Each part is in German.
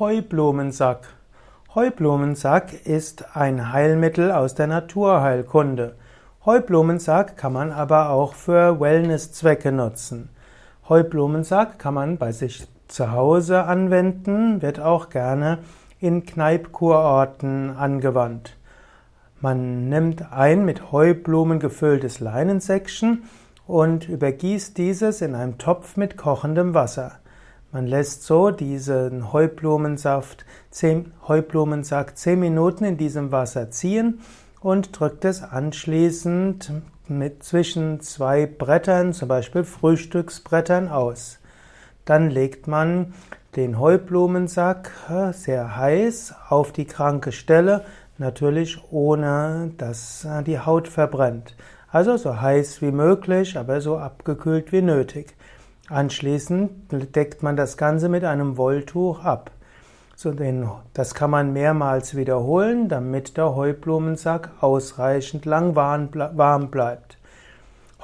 Heublumensack. Heublumensack ist ein Heilmittel aus der Naturheilkunde. Heublumensack kann man aber auch für Wellnesszwecke nutzen. Heublumensack kann man bei sich zu Hause anwenden, wird auch gerne in Kneipkurorten angewandt. Man nimmt ein mit Heublumen gefülltes Leinensäckchen und übergießt dieses in einem Topf mit kochendem Wasser. Man lässt so diesen Heublumensaft, zehn, Heublumensack zehn Minuten in diesem Wasser ziehen und drückt es anschließend mit zwischen zwei Brettern, zum Beispiel Frühstücksbrettern, aus. Dann legt man den Heublumensack äh, sehr heiß auf die kranke Stelle, natürlich ohne dass äh, die Haut verbrennt. Also so heiß wie möglich, aber so abgekühlt wie nötig. Anschließend deckt man das Ganze mit einem Wolltuch ab. Das kann man mehrmals wiederholen, damit der Heublumensack ausreichend lang warm bleibt.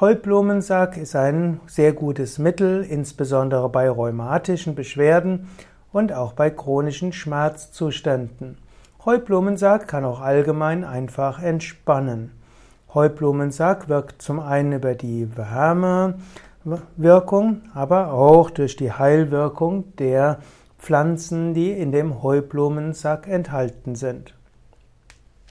Heublumensack ist ein sehr gutes Mittel, insbesondere bei rheumatischen Beschwerden und auch bei chronischen Schmerzzuständen. Heublumensack kann auch allgemein einfach entspannen. Heublumensack wirkt zum einen über die Wärmewirkung, aber auch durch die Heilwirkung der Pflanzen, die in dem Heublumensack enthalten sind.